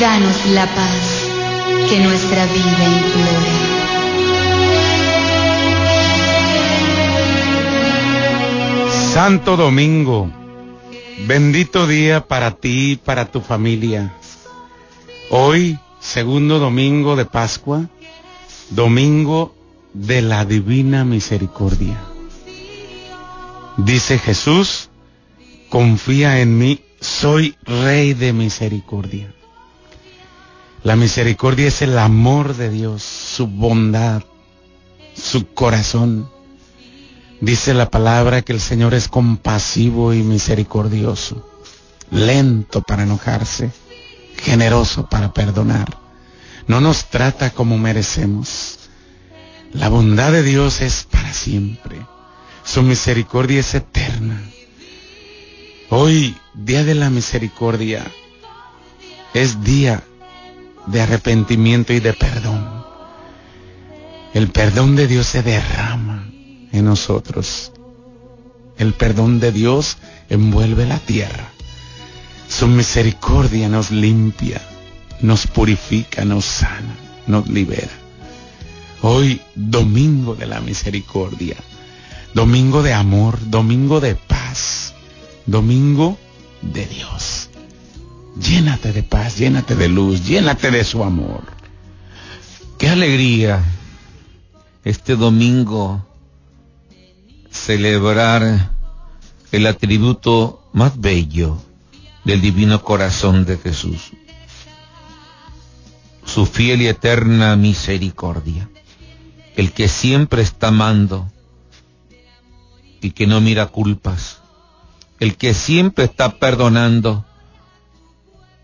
danos la paz que nuestra vida implora. Santo Domingo, bendito día para ti y para tu familia. Hoy, segundo domingo de Pascua, domingo de la divina misericordia. Dice Jesús, confía en mí, soy rey de misericordia. La misericordia es el amor de Dios, su bondad, su corazón. Dice la palabra que el Señor es compasivo y misericordioso, lento para enojarse, generoso para perdonar. No nos trata como merecemos. La bondad de Dios es para siempre. Su misericordia es eterna. Hoy, día de la misericordia, es día de arrepentimiento y de perdón. El perdón de Dios se derrama en nosotros. El perdón de Dios envuelve la tierra. Su misericordia nos limpia, nos purifica, nos sana, nos libera. Hoy, domingo de la misericordia, domingo de amor, domingo de paz, domingo de Dios. Llénate de paz, llénate de luz, llénate de su amor. Qué alegría este domingo celebrar el atributo más bello del divino corazón de Jesús, su fiel y eterna misericordia, el que siempre está amando y que no mira culpas, el que siempre está perdonando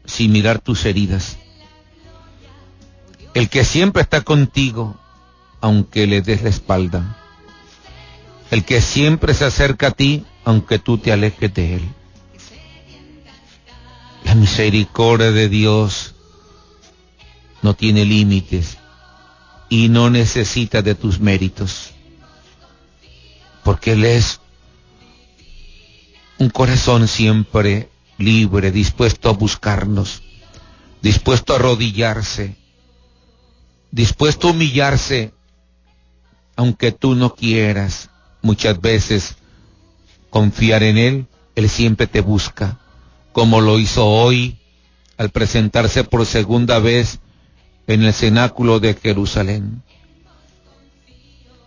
sin mirar tus heridas, el que siempre está contigo aunque le des la espalda, el que siempre se acerca a ti aunque tú te alejes de él. La misericordia de Dios no tiene límites y no necesita de tus méritos, porque Él es un corazón siempre libre, dispuesto a buscarnos, dispuesto a arrodillarse, dispuesto a humillarse, aunque tú no quieras muchas veces confiar en Él, Él siempre te busca, como lo hizo hoy al presentarse por segunda vez en el cenáculo de Jerusalén.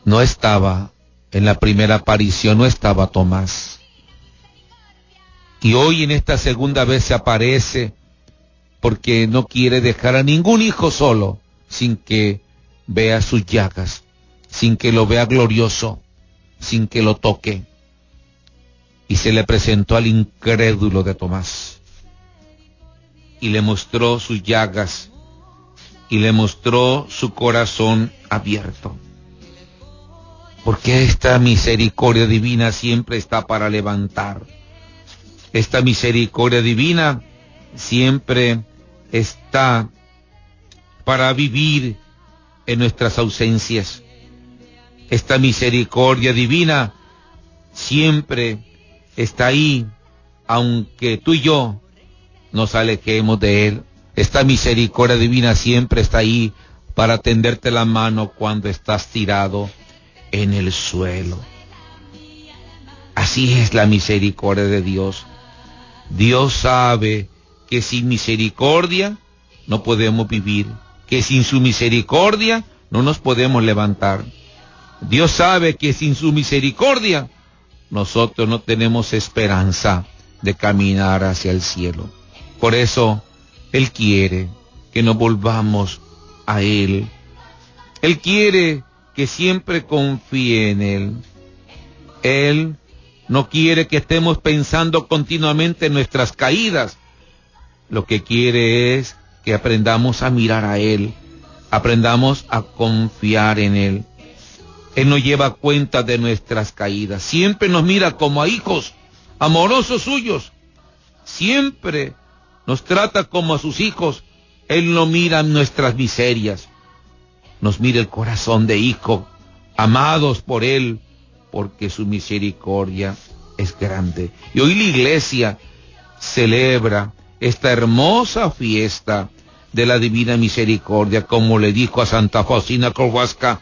No estaba en la primera aparición, no estaba Tomás y hoy en esta segunda vez se aparece porque no quiere dejar a ningún hijo solo sin que vea sus llagas, sin que lo vea glorioso, sin que lo toque. Y se le presentó al incrédulo de Tomás y le mostró sus llagas y le mostró su corazón abierto. Porque esta misericordia divina siempre está para levantar esta misericordia divina siempre está para vivir en nuestras ausencias. Esta misericordia divina siempre está ahí, aunque tú y yo nos alejemos de Él. Esta misericordia divina siempre está ahí para tenderte la mano cuando estás tirado en el suelo. Así es la misericordia de Dios. Dios sabe que sin misericordia no podemos vivir, que sin su misericordia no nos podemos levantar. Dios sabe que sin su misericordia nosotros no tenemos esperanza de caminar hacia el cielo. Por eso Él quiere que nos volvamos a Él. Él quiere que siempre confíe en Él. Él no quiere que estemos pensando continuamente en nuestras caídas. Lo que quiere es que aprendamos a mirar a Él, aprendamos a confiar en Él. Él no lleva cuenta de nuestras caídas, siempre nos mira como a hijos amorosos suyos, siempre nos trata como a sus hijos, Él no mira nuestras miserias, nos mira el corazón de hijo, amados por Él, porque su misericordia es grande. Y hoy la iglesia celebra esta hermosa fiesta de la divina misericordia, como le dijo a Santa Faustina Kowalska,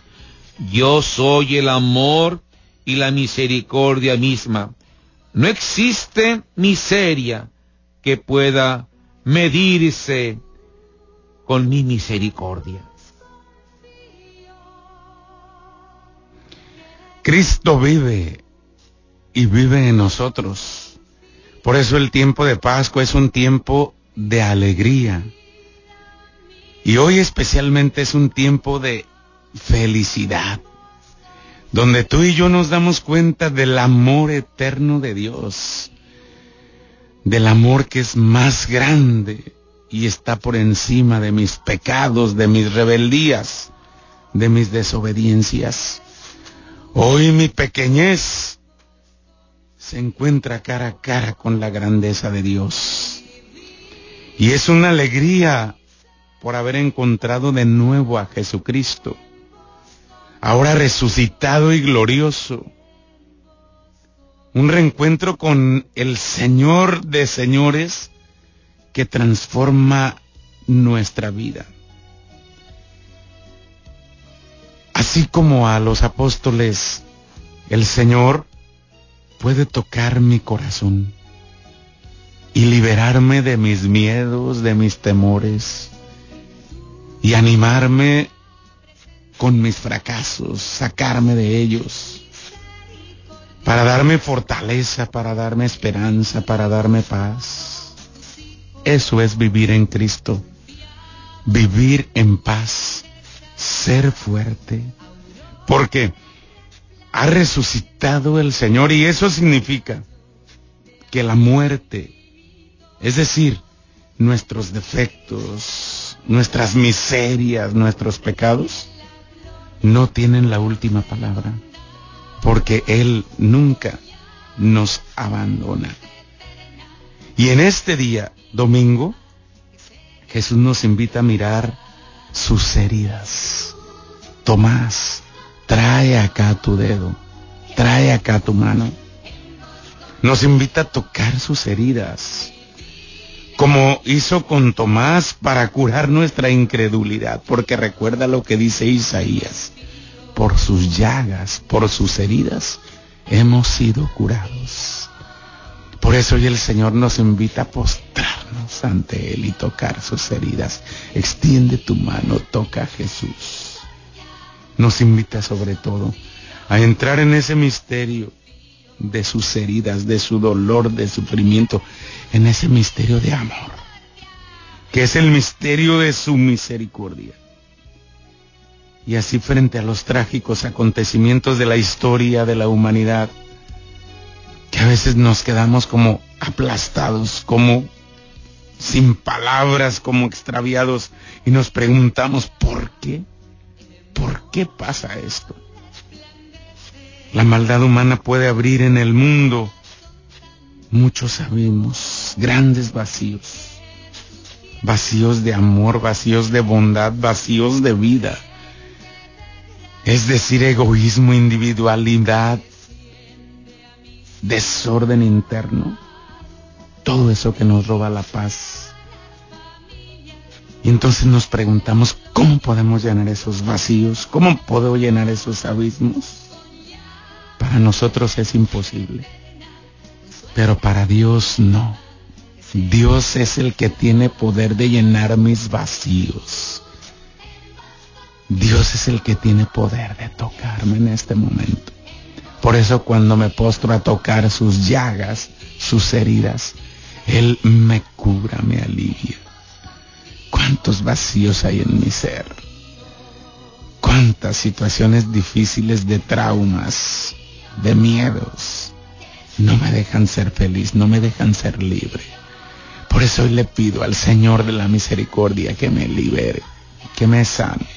yo soy el amor y la misericordia misma. No existe miseria que pueda medirse con mi misericordia. Cristo vive y vive en nosotros. Por eso el tiempo de Pascua es un tiempo de alegría. Y hoy especialmente es un tiempo de felicidad, donde tú y yo nos damos cuenta del amor eterno de Dios, del amor que es más grande y está por encima de mis pecados, de mis rebeldías, de mis desobediencias. Hoy mi pequeñez se encuentra cara a cara con la grandeza de Dios. Y es una alegría por haber encontrado de nuevo a Jesucristo ahora resucitado y glorioso. Un reencuentro con el Señor de señores que transforma nuestra vida. Así como a los apóstoles, el Señor puede tocar mi corazón y liberarme de mis miedos, de mis temores y animarme con mis fracasos, sacarme de ellos, para darme fortaleza, para darme esperanza, para darme paz. Eso es vivir en Cristo, vivir en paz, ser fuerte, porque ha resucitado el Señor y eso significa que la muerte, es decir, nuestros defectos, nuestras miserias, nuestros pecados, no tienen la última palabra, porque Él nunca nos abandona. Y en este día, domingo, Jesús nos invita a mirar sus heridas. Tomás, trae acá tu dedo, trae acá tu mano. Nos invita a tocar sus heridas, como hizo con Tomás para curar nuestra incredulidad, porque recuerda lo que dice Isaías, por sus llagas, por sus heridas, hemos sido curados. Por eso hoy el Señor nos invita a ante Él y tocar sus heridas. Extiende tu mano, toca a Jesús. Nos invita sobre todo a entrar en ese misterio de sus heridas, de su dolor, de sufrimiento, en ese misterio de amor, que es el misterio de su misericordia. Y así frente a los trágicos acontecimientos de la historia de la humanidad, que a veces nos quedamos como aplastados, como sin palabras, como extraviados, y nos preguntamos, ¿por qué? ¿Por qué pasa esto? La maldad humana puede abrir en el mundo, muchos sabemos, grandes vacíos. Vacíos de amor, vacíos de bondad, vacíos de vida. Es decir, egoísmo, individualidad, desorden interno. Todo eso que nos roba la paz. Y entonces nos preguntamos, ¿cómo podemos llenar esos vacíos? ¿Cómo puedo llenar esos abismos? Para nosotros es imposible, pero para Dios no. Dios es el que tiene poder de llenar mis vacíos. Dios es el que tiene poder de tocarme en este momento. Por eso cuando me postro a tocar sus llagas, sus heridas, Él me cubra, me alivia. ¿Cuántos vacíos hay en mi ser? ¿Cuántas situaciones difíciles de traumas, de miedos, no me dejan ser feliz, no me dejan ser libre. Por eso hoy le pido al Señor de la misericordia que me libere, que me sane,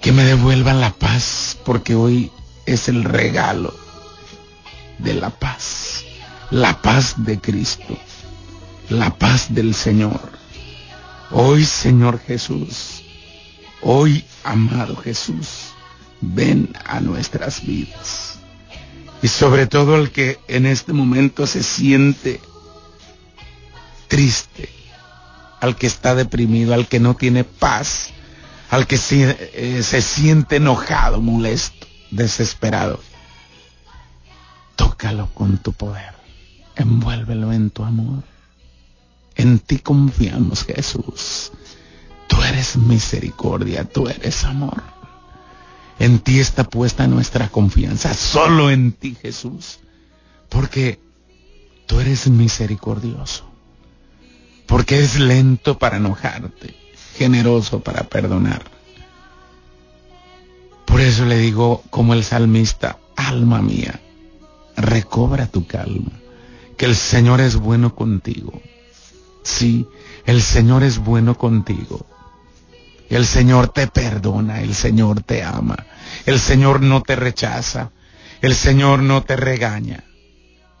que me devuelva la paz, porque hoy es el regalo de la paz, la paz de Cristo, la paz del Señor. Hoy, Señor Jesús, hoy, amado Jesús, ven a nuestras vidas. Y sobre todo el que en este momento se siente triste, al que está deprimido, al que no tiene paz, al que eh, se siente enojado, molesto, desesperado. Tócalo con tu poder, envuélvelo en tu amor. En ti confiamos, Jesús. Tú eres misericordia, tú eres amor. En ti está puesta nuestra confianza, solo en ti, Jesús. Porque tú eres misericordioso. Porque eres lento para enojarte, generoso para perdonar. Por eso le digo como el salmista, alma mía, recobra tu calma, que el Señor es bueno contigo. Sí, el Señor es bueno contigo. El Señor te perdona, el Señor te ama, el Señor no te rechaza, el Señor no te regaña,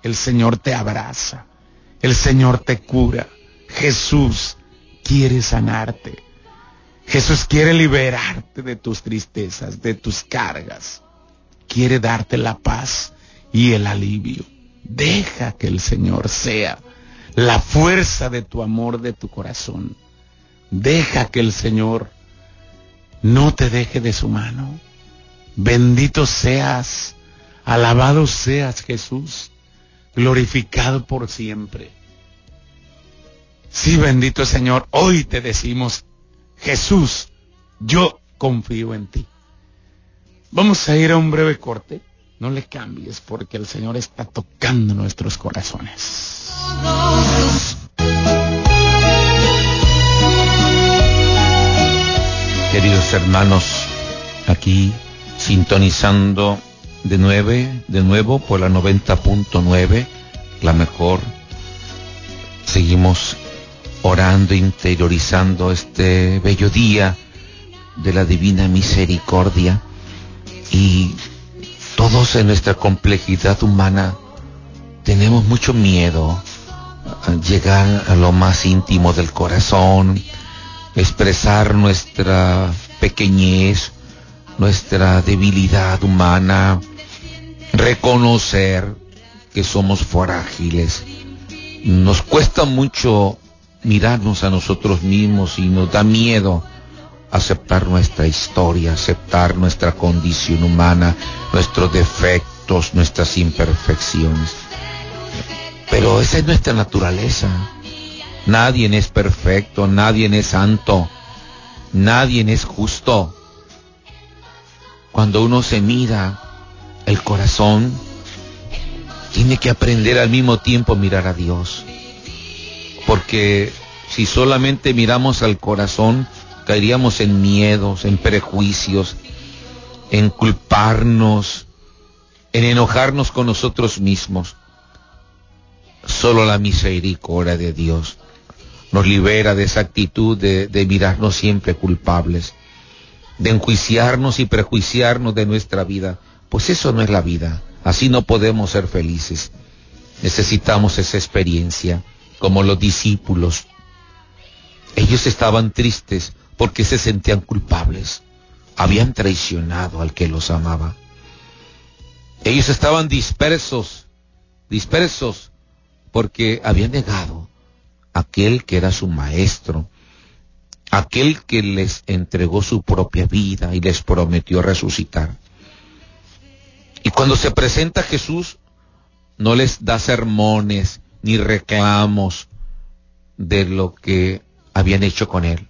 el Señor te abraza, el Señor te cura. Jesús quiere sanarte. Jesús quiere liberarte de tus tristezas, de tus cargas. Quiere darte la paz y el alivio. Deja que el Señor sea la fuerza de tu amor, de tu corazón. Deja que el Señor no te deje de su mano. Bendito seas, alabado seas Jesús, glorificado por siempre. Sí, bendito Señor, hoy te decimos, Jesús, yo confío en ti. Vamos a ir a un breve corte. No le cambies porque el Señor está tocando nuestros corazones. Queridos hermanos, aquí sintonizando de nueve, de nuevo por la 90.9, la mejor. Seguimos orando, interiorizando este bello día de la divina misericordia y todos en nuestra complejidad humana tenemos mucho miedo a llegar a lo más íntimo del corazón, expresar nuestra pequeñez, nuestra debilidad humana, reconocer que somos frágiles. Nos cuesta mucho mirarnos a nosotros mismos y nos da miedo aceptar nuestra historia, aceptar nuestra condición humana, nuestros defectos, nuestras imperfecciones. Pero esa es nuestra naturaleza. Nadie es perfecto, nadie es santo, nadie es justo. Cuando uno se mira el corazón, tiene que aprender al mismo tiempo a mirar a Dios. Porque si solamente miramos al corazón, caeríamos en miedos, en prejuicios, en culparnos, en enojarnos con nosotros mismos. Solo la misericordia de Dios nos libera de esa actitud de, de, mirarnos siempre culpables, de enjuiciarnos y prejuiciarnos de nuestra vida. Pues eso no es la vida. Así no podemos ser felices. Necesitamos esa experiencia, como los discípulos. Ellos estaban tristes porque se sentían culpables. Habían traicionado al que los amaba. Ellos estaban dispersos, dispersos, porque habían negado a aquel que era su maestro, aquel que les entregó su propia vida y les prometió resucitar. Y cuando se presenta Jesús, no les da sermones ni reclamos de lo que habían hecho con él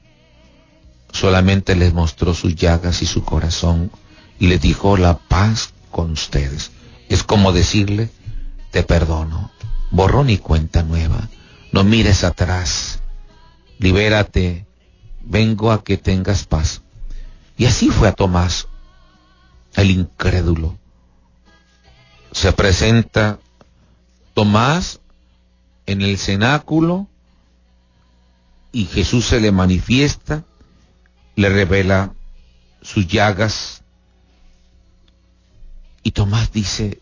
solamente les mostró sus llagas y su corazón y les dijo la paz con ustedes. Es como decirle, te perdono, borrón y cuenta nueva, no mires atrás, libérate, vengo a que tengas paz. Y así fue a Tomás, el incrédulo. Se presenta Tomás en el cenáculo y Jesús se le manifiesta le revela sus llagas. Y Tomás dice,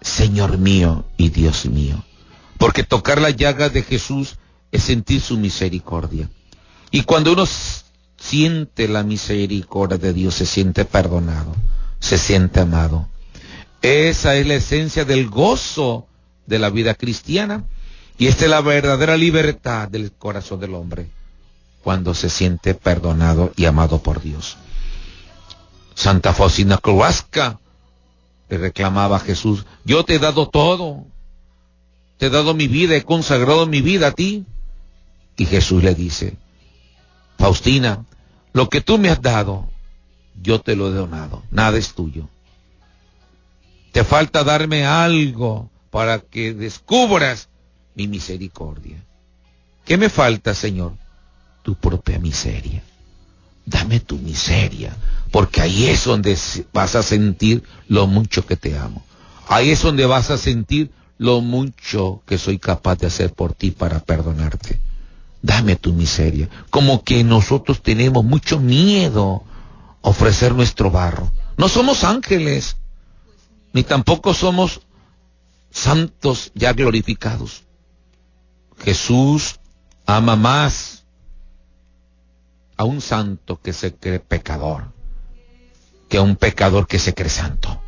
Señor mío y Dios mío. Porque tocar la llaga de Jesús es sentir su misericordia. Y cuando uno siente la misericordia de Dios, se siente perdonado, se siente amado. Esa es la esencia del gozo de la vida cristiana. Y esta es la verdadera libertad del corazón del hombre, cuando se siente perdonado y amado por Dios. Santa Faustina Kowalska le reclamaba a Jesús, yo te he dado todo, te he dado mi vida, he consagrado mi vida a ti. Y Jesús le dice, Faustina, lo que tú me has dado, yo te lo he donado, nada es tuyo. Te falta darme algo para que descubras mi misericordia. ¿Qué me falta, Señor? Tu propia miseria. Dame tu miseria, porque ahí es donde vas a sentir lo mucho que te amo. Ahí es donde vas a sentir lo mucho que soy capaz de hacer por ti para perdonarte. Dame tu miseria. Como que nosotros tenemos mucho miedo a ofrecer nuestro barro. No somos ángeles, ni tampoco somos santos ya glorificados. Jesús ama más a un santo que se cree pecador que a un pecador que se cree santo.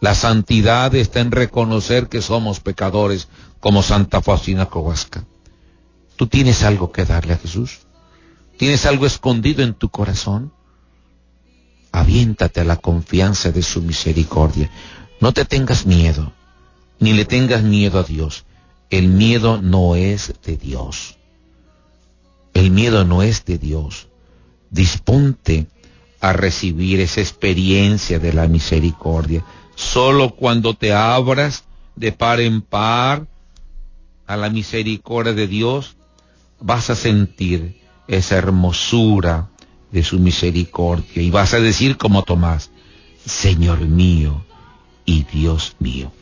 La santidad está en reconocer que somos pecadores como Santa Faustina Kowalska. ¿Tú tienes algo que darle a Jesús? ¿Tienes algo escondido en tu corazón? Aviéntate a la confianza de su misericordia. No te tengas miedo, ni le tengas miedo a Dios. El miedo no es de Dios. El miedo no es de Dios. Disponte a recibir esa experiencia de la misericordia. Solo cuando te abras de par en par a la misericordia de Dios, vas a sentir esa hermosura de su misericordia y vas a decir como Tomás, Señor mío y Dios mío.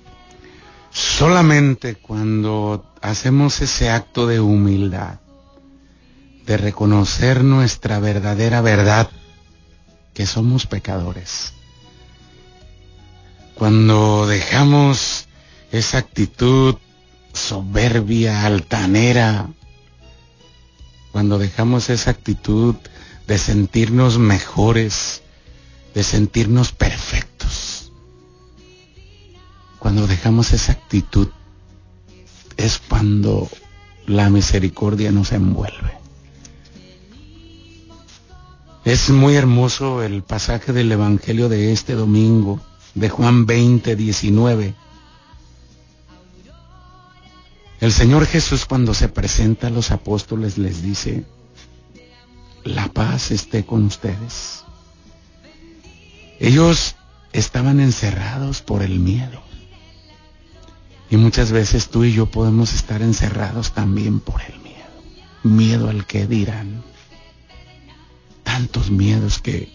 Solamente cuando hacemos ese acto de humildad, de reconocer nuestra verdadera verdad, que somos pecadores. Cuando dejamos esa actitud soberbia, altanera, cuando dejamos esa actitud de sentirnos mejores, de sentirnos perfectos, cuando dejamos esa actitud, es cuando la misericordia nos envuelve. Es muy hermoso el pasaje del Evangelio de este domingo, de Juan 20, 19. El Señor Jesús cuando se presenta a los apóstoles les dice, la paz esté con ustedes. Ellos estaban encerrados por el miedo. Y muchas veces tú y yo podemos estar encerrados también por el miedo. Miedo al que dirán tantos miedos que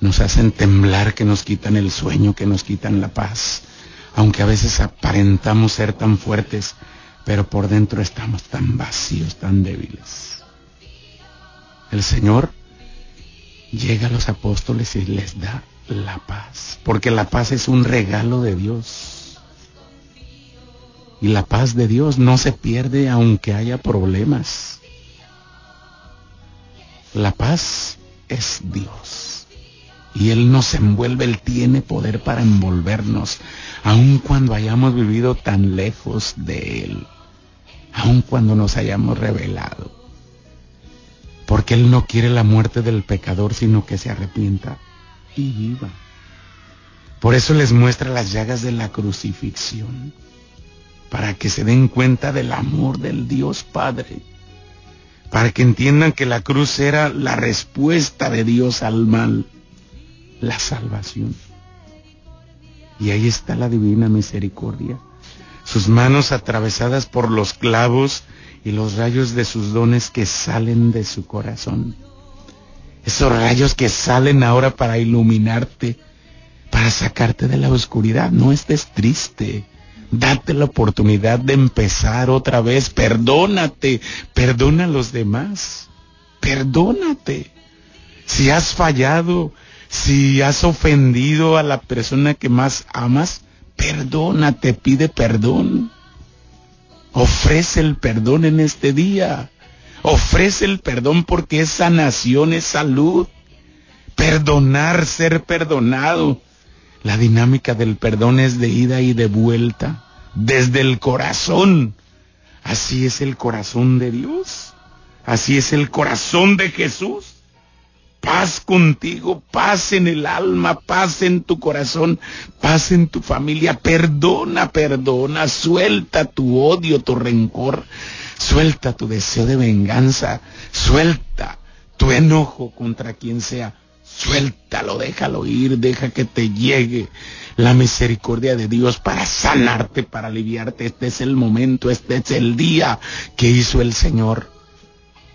nos hacen temblar, que nos quitan el sueño, que nos quitan la paz. Aunque a veces aparentamos ser tan fuertes, pero por dentro estamos tan vacíos, tan débiles. El Señor llega a los apóstoles y les da la paz, porque la paz es un regalo de Dios. Y la paz de Dios no se pierde aunque haya problemas. La paz es Dios. Y Él nos envuelve, Él tiene poder para envolvernos, aun cuando hayamos vivido tan lejos de Él, aun cuando nos hayamos revelado. Porque Él no quiere la muerte del pecador, sino que se arrepienta y viva. Por eso les muestra las llagas de la crucifixión, para que se den cuenta del amor del Dios Padre para que entiendan que la cruz era la respuesta de Dios al mal, la salvación. Y ahí está la divina misericordia, sus manos atravesadas por los clavos y los rayos de sus dones que salen de su corazón. Esos rayos que salen ahora para iluminarte, para sacarte de la oscuridad. No estés triste, Date la oportunidad de empezar otra vez. Perdónate. Perdona a los demás. Perdónate. Si has fallado, si has ofendido a la persona que más amas, perdónate, pide perdón. Ofrece el perdón en este día. Ofrece el perdón porque es sanación, es salud. Perdonar, ser perdonado. La dinámica del perdón es de ida y de vuelta, desde el corazón Así es el corazón de Dios. Así es el corazón de Jesús. Paz contigo, paz en el alma, paz en tu corazón, paz en tu familia. Perdona, perdona, suelta tu odio, tu rencor, suelta tu deseo de venganza, suelta tu enojo contra quien sea. Suéltalo, déjalo ir, deja que te llegue la misericordia de Dios para sanarte, para aliviarte. Este es el momento, este es el día que hizo el Señor.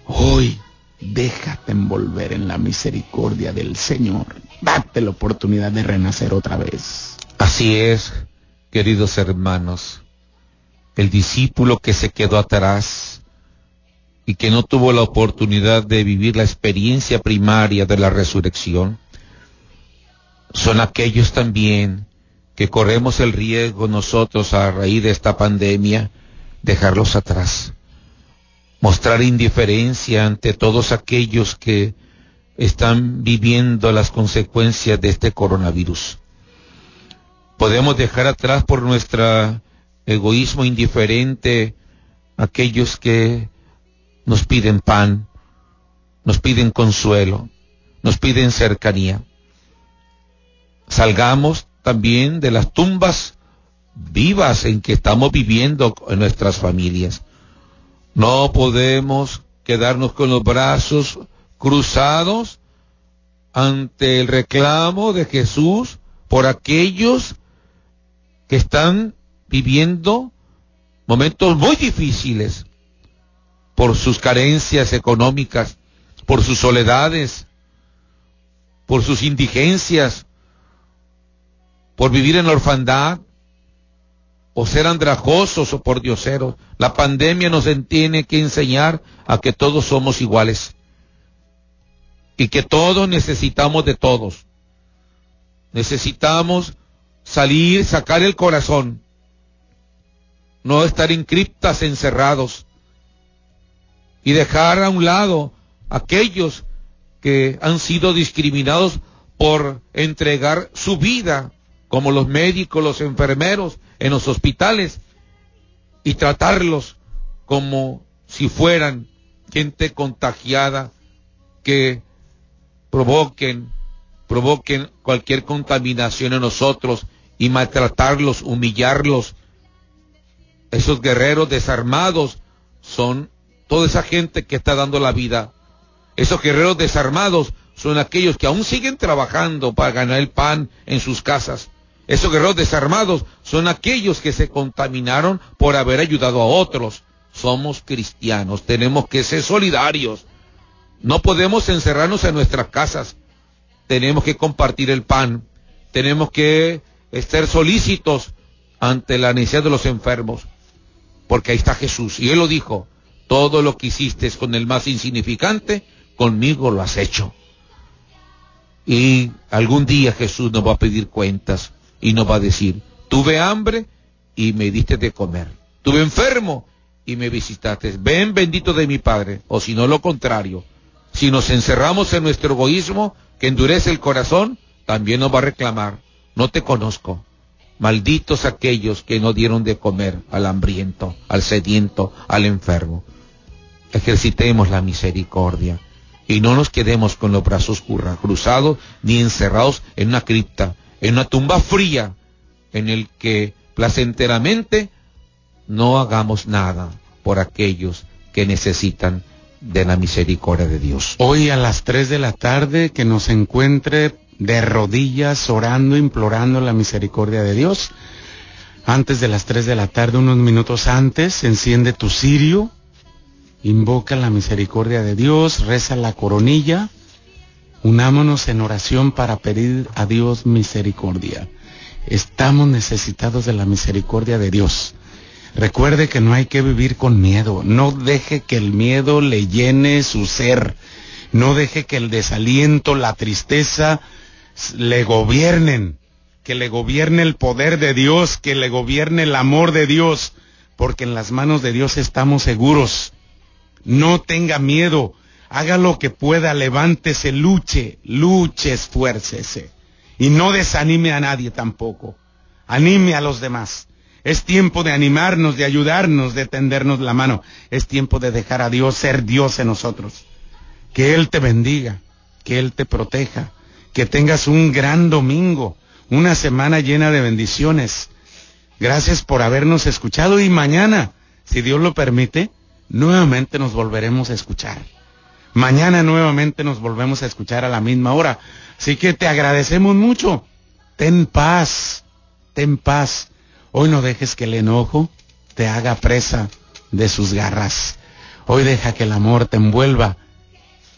Hoy déjate envolver en la misericordia del Señor. Date la oportunidad de renacer otra vez. Así es, queridos hermanos. El discípulo que se quedó atrás y que no tuvo la oportunidad de vivir la experiencia primaria de la resurrección, son aquellos también que corremos el riesgo nosotros a raíz de esta pandemia, dejarlos atrás, mostrar indiferencia ante todos aquellos que están viviendo las consecuencias de este coronavirus. Podemos dejar atrás por nuestro egoísmo indiferente aquellos que nos piden pan, nos piden consuelo, nos piden cercanía. Salgamos también de las tumbas vivas en que estamos viviendo en nuestras familias. No podemos quedarnos con los brazos cruzados ante el reclamo de Jesús por aquellos que están viviendo momentos muy difíciles por sus carencias económicas, por sus soledades, por sus indigencias, por vivir en la orfandad, o ser andrajosos o por dioseros. La pandemia nos tiene que enseñar a que todos somos iguales y que todos necesitamos de todos. Necesitamos salir, sacar el corazón, no estar en criptas encerrados, y dejar a un lado aquellos que han sido discriminados por entregar su vida, como los médicos, los enfermeros en los hospitales, y tratarlos como si fueran gente contagiada que provoquen, provoquen cualquier contaminación en nosotros y maltratarlos, humillarlos. Esos guerreros desarmados son toda esa gente que está dando la vida. Esos guerreros desarmados son aquellos que aún siguen trabajando para ganar el pan en sus casas. Esos guerreros desarmados son aquellos que se contaminaron por haber ayudado a otros. Somos cristianos, tenemos que ser solidarios. No podemos encerrarnos en nuestras casas. Tenemos que compartir el pan. Tenemos que estar solícitos ante la necesidad de los enfermos. Porque ahí está Jesús. Y Él lo dijo, todo lo que hiciste con el más insignificante, conmigo lo has hecho. Y algún día Jesús nos va a pedir cuentas y nos va a decir, tuve hambre y me diste de comer. Tuve enfermo y me visitaste. Ven bendito de mi Padre. O si no lo contrario, si nos encerramos en nuestro egoísmo que endurece el corazón, también nos va a reclamar, no te conozco. Malditos aquellos que no dieron de comer al hambriento, al sediento, al enfermo ejercitemos la misericordia y no nos quedemos con los brazos cruzados ni encerrados en una cripta, en una tumba fría en el que placenteramente no hagamos nada por aquellos que necesitan de la misericordia de Dios. Hoy a las 3 de la tarde que nos encuentre de rodillas orando, implorando la misericordia de Dios. Antes de las 3 de la tarde, unos minutos antes, enciende tu cirio, invoca la misericordia de Dios, reza la coronilla, unámonos en oración para pedir a Dios misericordia. Estamos necesitados de la misericordia de Dios. Recuerde que no hay que vivir con miedo, no deje que el miedo le llene su ser, no deje que el desaliento, la tristeza le gobiernen, que le gobierne el poder de Dios, que le gobierne el amor de Dios, porque en las manos de Dios estamos seguros no tenga miedo. Haga lo que pueda, levántese, luche, luche, esfuércese. Y no desanime a nadie tampoco. Anime a los demás. Es tiempo de animarnos, de ayudarnos, de tendernos la mano. Es tiempo de dejar a Dios ser Dios en nosotros. Que Él te bendiga, que Él te proteja, que tengas un gran domingo, una semana llena de bendiciones. Gracias por habernos escuchado y mañana, si Dios lo permite, nuevamente nos volveremos a escuchar. Mañana nuevamente nos volvemos a escuchar a la misma hora. Así que te agradecemos mucho. Ten paz, ten paz. Hoy no dejes que el enojo te haga presa de sus garras. Hoy deja que el amor te envuelva.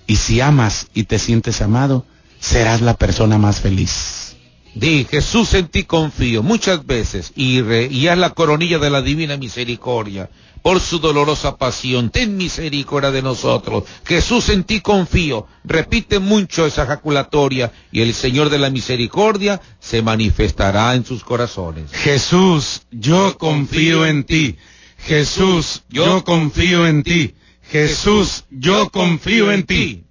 Y si amas y te sientes amado, serás la persona más feliz. Di, Jesús en ti confío muchas veces y, re, y la coronilla de la divina misericordia por su dolorosa pasión. Ten misericordia de nosotros. Jesús en ti confío. Repite mucho esa ejaculatoria y el Señor de la misericordia se manifestará en sus corazones. Jesús, yo confío en ti. Jesús, yo confío en ti. Jesús, yo confío en ti.